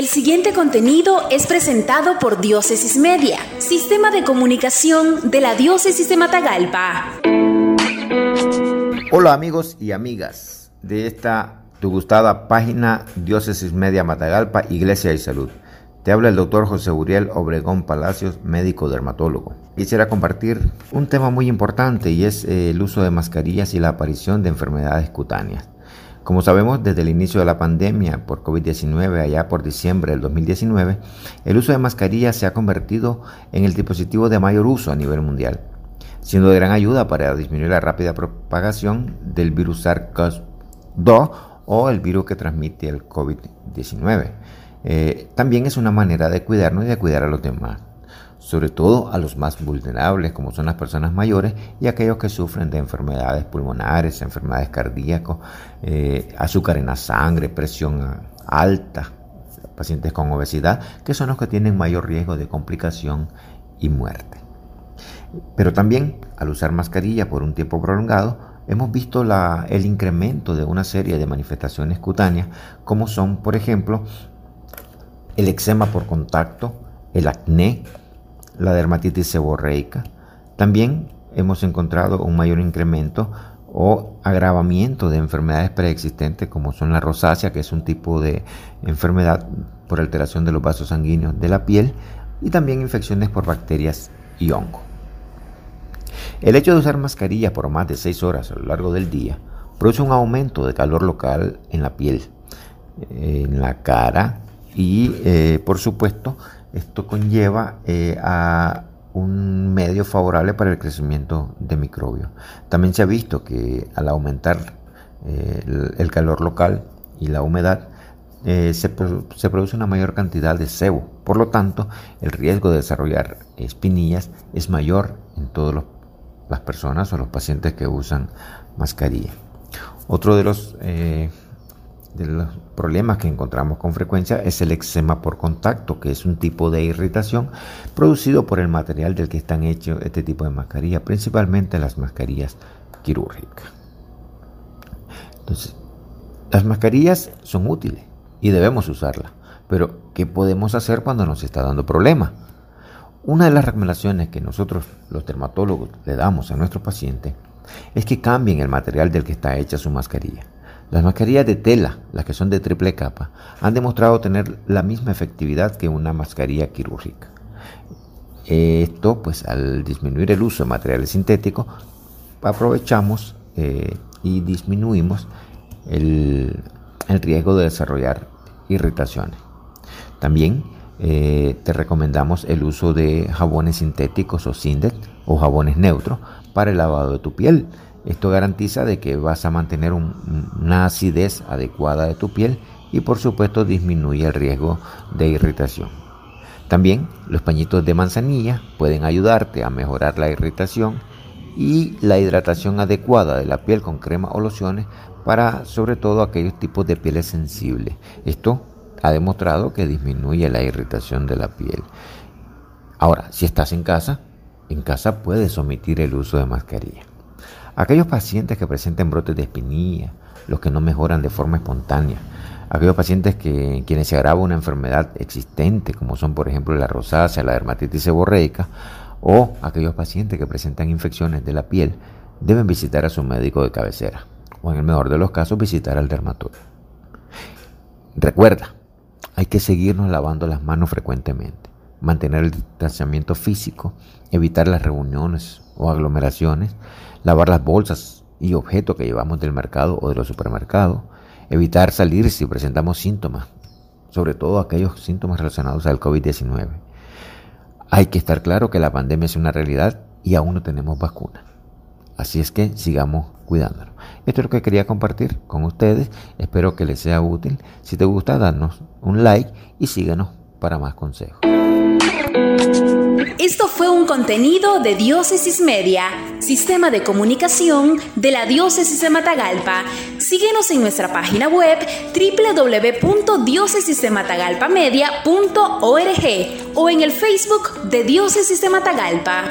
El siguiente contenido es presentado por Diócesis Media, Sistema de Comunicación de la Diócesis de Matagalpa. Hola amigos y amigas de esta tu gustada página Diócesis Media Matagalpa, Iglesia y Salud. Te habla el doctor José Uriel Obregón Palacios, médico dermatólogo. Quisiera compartir un tema muy importante y es eh, el uso de mascarillas y la aparición de enfermedades cutáneas. Como sabemos, desde el inicio de la pandemia por COVID-19, allá por diciembre del 2019, el uso de mascarillas se ha convertido en el dispositivo de mayor uso a nivel mundial, siendo de gran ayuda para disminuir la rápida propagación del virus SARS-CoV-2 o el virus que transmite el COVID-19. Eh, también es una manera de cuidarnos y de cuidar a los demás, sobre todo a los más vulnerables, como son las personas mayores y aquellos que sufren de enfermedades pulmonares, enfermedades cardíacas, eh, azúcar en la sangre, presión alta, pacientes con obesidad, que son los que tienen mayor riesgo de complicación y muerte. Pero también al usar mascarilla por un tiempo prolongado, hemos visto el incremento de una serie de manifestaciones cutáneas, como son, por ejemplo, el eczema por contacto, el acné, la dermatitis seborreica. También hemos encontrado un mayor incremento o agravamiento de enfermedades preexistentes como son la rosácea, que es un tipo de enfermedad por alteración de los vasos sanguíneos de la piel, y también infecciones por bacterias y hongo. El hecho de usar mascarillas por más de 6 horas a lo largo del día produce un aumento de calor local en la piel, en la cara, y eh, por supuesto esto conlleva eh, a un medio favorable para el crecimiento de microbios. También se ha visto que al aumentar eh, el, calor local y la humedad, se, se, produce una mayor cantidad de sebo. Por lo tanto, el riesgo de desarrollar espinillas es mayor en todas las personas o los pacientes que usan mascarilla. Otro de los de los problemas que encontramos con frecuencia es el eczema por contacto, que es un tipo de irritación producido por el material del que están hechos este tipo de mascarillas, principalmente las mascarillas quirúrgicas. Entonces, las mascarillas son útiles y debemos usarlas, pero ¿qué podemos hacer cuando nos está dando problemas? Una de las recomendaciones que nosotros los dermatólogos le damos a nuestros pacientes es que cambien el material del que está hecha su mascarilla. Las mascarillas de tela, las que son de triple capa, han demostrado tener la misma efectividad que una mascarilla quirúrgica. Esto, pues al disminuir el uso de materiales sintéticos, aprovechamos eh, y disminuimos el, riesgo de desarrollar irritaciones. También eh, te recomendamos el uso de jabones sintéticos o Sindet o jabones neutros para el lavado de tu piel esto garantiza de que vas a mantener una acidez adecuada de tu piel y por supuesto disminuye el riesgo de irritación. También los pañitos de manzanilla pueden ayudarte a mejorar la irritación y la hidratación adecuada de la piel con crema o lociones para sobre todo aquellos tipos de pieles sensibles. Esto ha demostrado que disminuye la irritación de la piel. Ahora, si estás en casa, en casa puedes omitir el uso de mascarilla. Aquellos pacientes que presenten brotes de espinilla, los que no mejoran de forma espontánea, aquellos pacientes que quienes se agrava una enfermedad existente, como son por ejemplo la rosácea, la dermatitis seborreica, o aquellos pacientes que presentan infecciones de la piel, deben visitar a su médico de cabecera, o en el mejor de los casos visitar al dermatólogo. Recuerda, hay que seguirnos lavando las manos frecuentemente, mantener el distanciamiento físico, evitar las reuniones o aglomeraciones, lavar las bolsas y objetos que llevamos del mercado o de los supermercados, evitar salir si presentamos síntomas, sobre todo aquellos síntomas relacionados al COVID-19. Hay que estar claro que la pandemia es una realidad y aún no tenemos vacuna. Así es que sigamos cuidándonos. Esto es lo que quería compartir con ustedes. Espero que les sea útil. Si te gusta, danos un like y síganos para más consejos. Esto fue un contenido de Diócesis Media, sistema de comunicación de la Diócesis de Matagalpa. Síguenos en nuestra página web www.diócesisdematagalpamedia.org o en el Facebook de Diócesis de Matagalpa.